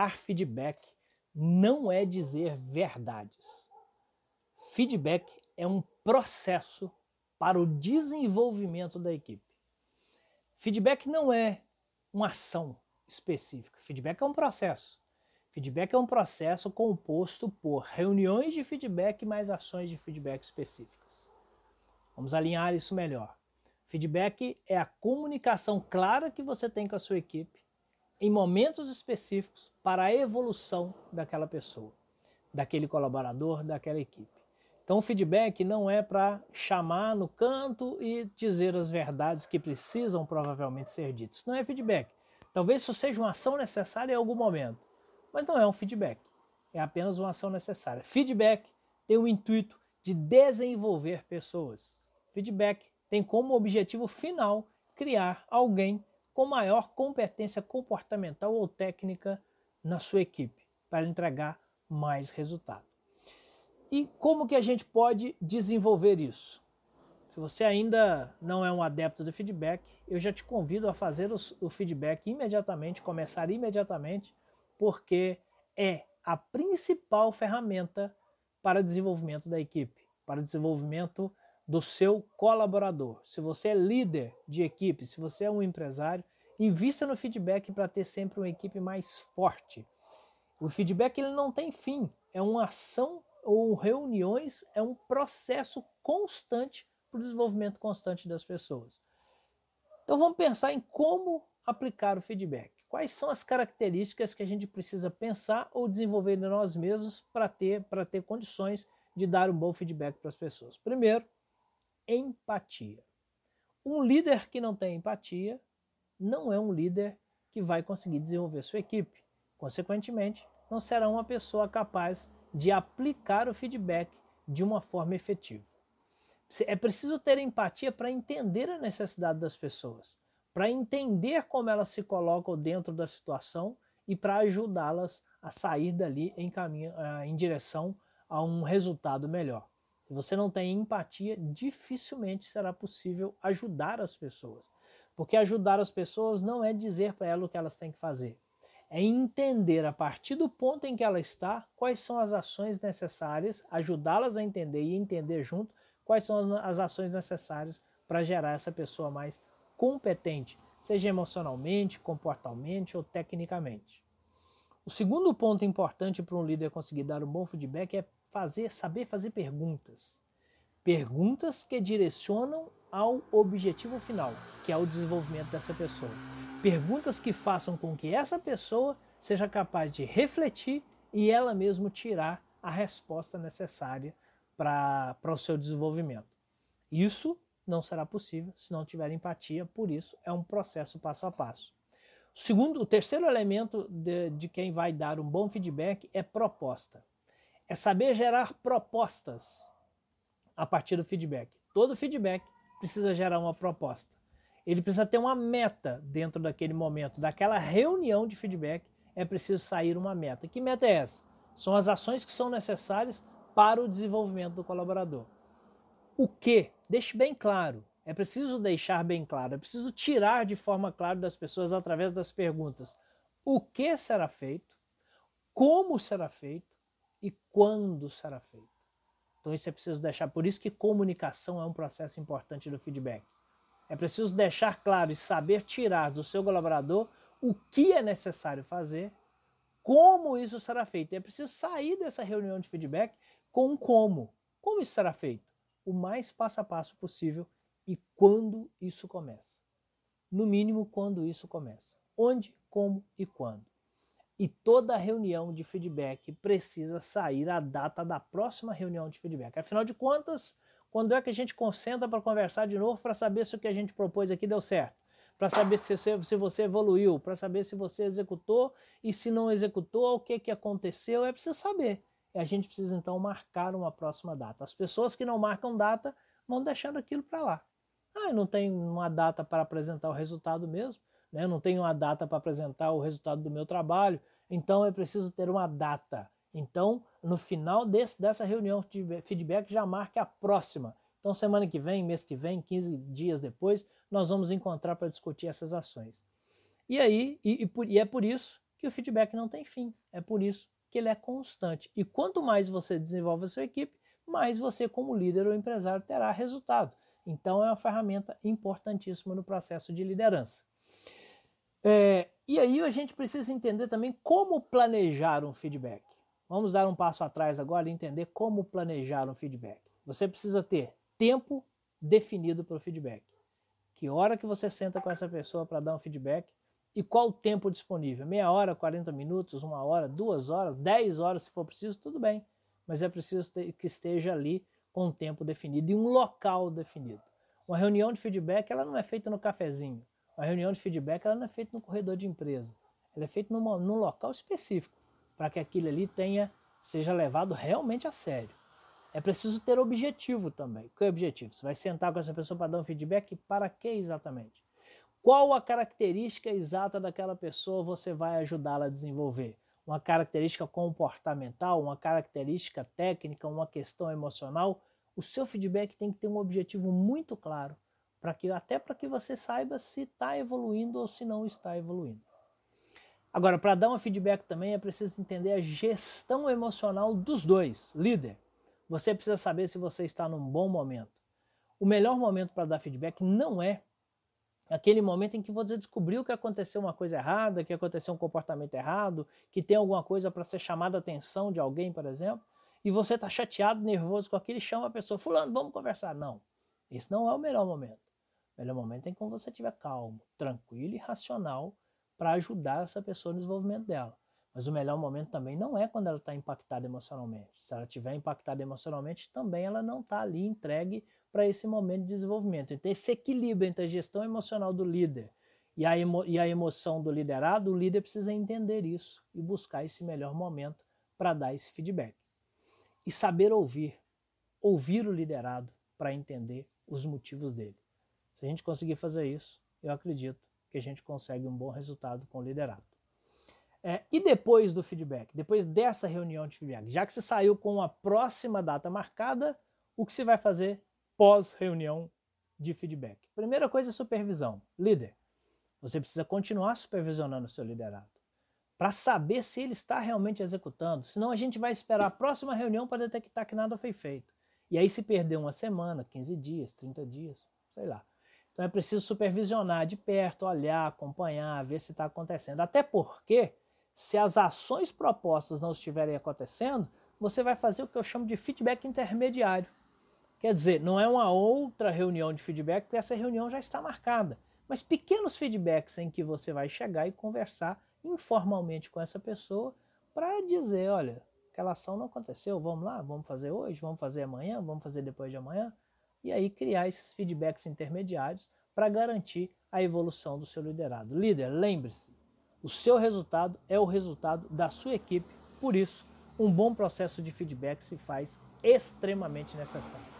dar feedback não é dizer verdades. Feedback é um processo para o desenvolvimento da equipe. Feedback não é uma ação específica. Feedback é um processo. Feedback é um processo composto por reuniões de feedback mais ações de feedback específicas. Vamos alinhar isso melhor. Feedback é a comunicação clara que você tem com a sua equipe em momentos específicos para a evolução daquela pessoa, daquele colaborador, daquela equipe. Então, o feedback não é para chamar no canto e dizer as verdades que precisam provavelmente ser ditas. Não é feedback. Talvez isso seja uma ação necessária em algum momento, mas não é um feedback. É apenas uma ação necessária. Feedback tem o intuito de desenvolver pessoas. Feedback tem como objetivo final criar alguém com maior competência comportamental ou técnica na sua equipe para entregar mais resultado. E como que a gente pode desenvolver isso? Se você ainda não é um adepto do feedback, eu já te convido a fazer o feedback imediatamente, começar imediatamente, porque é a principal ferramenta para desenvolvimento da equipe, para desenvolvimento do seu colaborador. Se você é líder de equipe, se você é um empresário, invista no feedback para ter sempre uma equipe mais forte. O feedback ele não tem fim, é uma ação ou reuniões, é um processo constante para o desenvolvimento constante das pessoas. Então vamos pensar em como aplicar o feedback. Quais são as características que a gente precisa pensar ou desenvolver em nós mesmos para ter, ter condições de dar um bom feedback para as pessoas? Primeiro, empatia. Um líder que não tem empatia não é um líder que vai conseguir desenvolver sua equipe. Consequentemente, não será uma pessoa capaz de aplicar o feedback de uma forma efetiva. É preciso ter empatia para entender a necessidade das pessoas, para entender como elas se colocam dentro da situação e para ajudá-las a sair dali em, caminho, eh, em direção a um resultado melhor. Se você não tem empatia, dificilmente será possível ajudar as pessoas. Porque ajudar as pessoas não é dizer para elas o que elas têm que fazer. É entender a partir do ponto em que ela está quais são as ações necessárias, ajudá-las a entender e entender junto quais são as ações necessárias para gerar essa pessoa mais competente, seja emocionalmente, comportalmente ou tecnicamente. O segundo ponto importante para um líder conseguir dar um bom feedback é fazer, saber fazer perguntas. Perguntas que direcionam ao objetivo final, que é o desenvolvimento dessa pessoa. Perguntas que façam com que essa pessoa seja capaz de refletir e ela mesma tirar a resposta necessária para o seu desenvolvimento. Isso não será possível se não tiver empatia, por isso é um processo passo a passo. O segundo, o terceiro elemento de, de quem vai dar um bom feedback é proposta. É saber gerar propostas a partir do feedback. Todo feedback precisa gerar uma proposta. Ele precisa ter uma meta dentro daquele momento, daquela reunião de feedback, é preciso sair uma meta. Que meta é essa? São as ações que são necessárias para o desenvolvimento do colaborador. O que? Deixe bem claro. É preciso deixar bem claro, é preciso tirar de forma clara das pessoas através das perguntas o que será feito, como será feito e quando será feito. Então isso é preciso deixar. Por isso que comunicação é um processo importante do feedback. É preciso deixar claro e saber tirar do seu colaborador o que é necessário fazer, como isso será feito. É preciso sair dessa reunião de feedback com como. Como isso será feito? O mais passo a passo possível e quando isso começa. No mínimo, quando isso começa. Onde, como e quando. E toda reunião de feedback precisa sair a data da próxima reunião de feedback. Afinal de contas, quando é que a gente concentra para conversar de novo para saber se o que a gente propôs aqui deu certo? Para saber se você, se você evoluiu, para saber se você executou e se não executou, o que, que aconteceu, é preciso saber e a gente precisa então marcar uma próxima data. As pessoas que não marcam data vão deixando aquilo para lá. Ah, não tenho uma data para apresentar o resultado mesmo, né? eu não tenho uma data para apresentar o resultado do meu trabalho, então é preciso ter uma data. Então, no final desse, dessa reunião de feedback, já marque a próxima. Então, semana que vem, mês que vem, 15 dias depois, nós vamos encontrar para discutir essas ações. E aí, e, e, por, e é por isso que o feedback não tem fim. É por isso que ele é constante. E quanto mais você desenvolve a sua equipe, mais você, como líder ou empresário, terá resultado. Então, é uma ferramenta importantíssima no processo de liderança. É, e aí a gente precisa entender também como planejar um feedback. Vamos dar um passo atrás agora e entender como planejar um feedback. Você precisa ter tempo definido para o feedback. Que hora que você senta com essa pessoa para dar um feedback e qual o tempo disponível? Meia hora, 40 minutos, uma hora, duas horas, dez horas se for preciso, tudo bem. Mas é preciso que esteja ali com um tempo definido e um local definido. Uma reunião de feedback ela não é feita no cafezinho. Uma reunião de feedback ela não é feita no corredor de empresa. Ela é feita numa, num local específico para que aquilo ali tenha seja levado realmente a sério. É preciso ter objetivo também. O objetivo? Você vai sentar com essa pessoa para dar um feedback para que exatamente? Qual a característica exata daquela pessoa você vai ajudá-la a desenvolver? Uma característica comportamental, uma característica técnica, uma questão emocional? O seu feedback tem que ter um objetivo muito claro, para que até para que você saiba se está evoluindo ou se não está evoluindo. Agora, para dar um feedback também é preciso entender a gestão emocional dos dois. Líder, você precisa saber se você está num bom momento. O melhor momento para dar feedback não é aquele momento em que você descobriu que aconteceu uma coisa errada, que aconteceu um comportamento errado, que tem alguma coisa para ser chamada a atenção de alguém, por exemplo, e você está chateado, nervoso com aquilo e chama a pessoa, fulano, vamos conversar. Não, esse não é o melhor momento. Melhor momento é quando você estiver calmo, tranquilo e racional para ajudar essa pessoa no desenvolvimento dela. Mas o melhor momento também não é quando ela está impactada emocionalmente. Se ela estiver impactada emocionalmente, também ela não está ali entregue para esse momento de desenvolvimento. Então, esse equilíbrio entre a gestão emocional do líder e a, emo e a emoção do liderado, o líder precisa entender isso e buscar esse melhor momento para dar esse feedback. E saber ouvir, ouvir o liderado para entender os motivos dele. Se a gente conseguir fazer isso, eu acredito que a gente consegue um bom resultado com o liderado. É, e depois do feedback, depois dessa reunião de feedback, já que você saiu com a próxima data marcada, o que você vai fazer pós-reunião de feedback? Primeira coisa é supervisão. Líder, você precisa continuar supervisionando o seu liderado para saber se ele está realmente executando. Senão a gente vai esperar a próxima reunião para detectar que nada foi feito. E aí se perder uma semana, 15 dias, 30 dias, sei lá. Então é preciso supervisionar de perto, olhar, acompanhar, ver se está acontecendo. Até porque se as ações propostas não estiverem acontecendo, você vai fazer o que eu chamo de feedback intermediário. Quer dizer, não é uma outra reunião de feedback, porque essa reunião já está marcada. Mas pequenos feedbacks em que você vai chegar e conversar informalmente com essa pessoa para dizer, olha, aquela ação não aconteceu, vamos lá, vamos fazer hoje, vamos fazer amanhã, vamos fazer depois de amanhã. E aí criar esses feedbacks intermediários para garantir a evolução do seu liderado. Líder, lembre-se, o seu resultado é o resultado da sua equipe, por isso, um bom processo de feedback se faz extremamente necessário.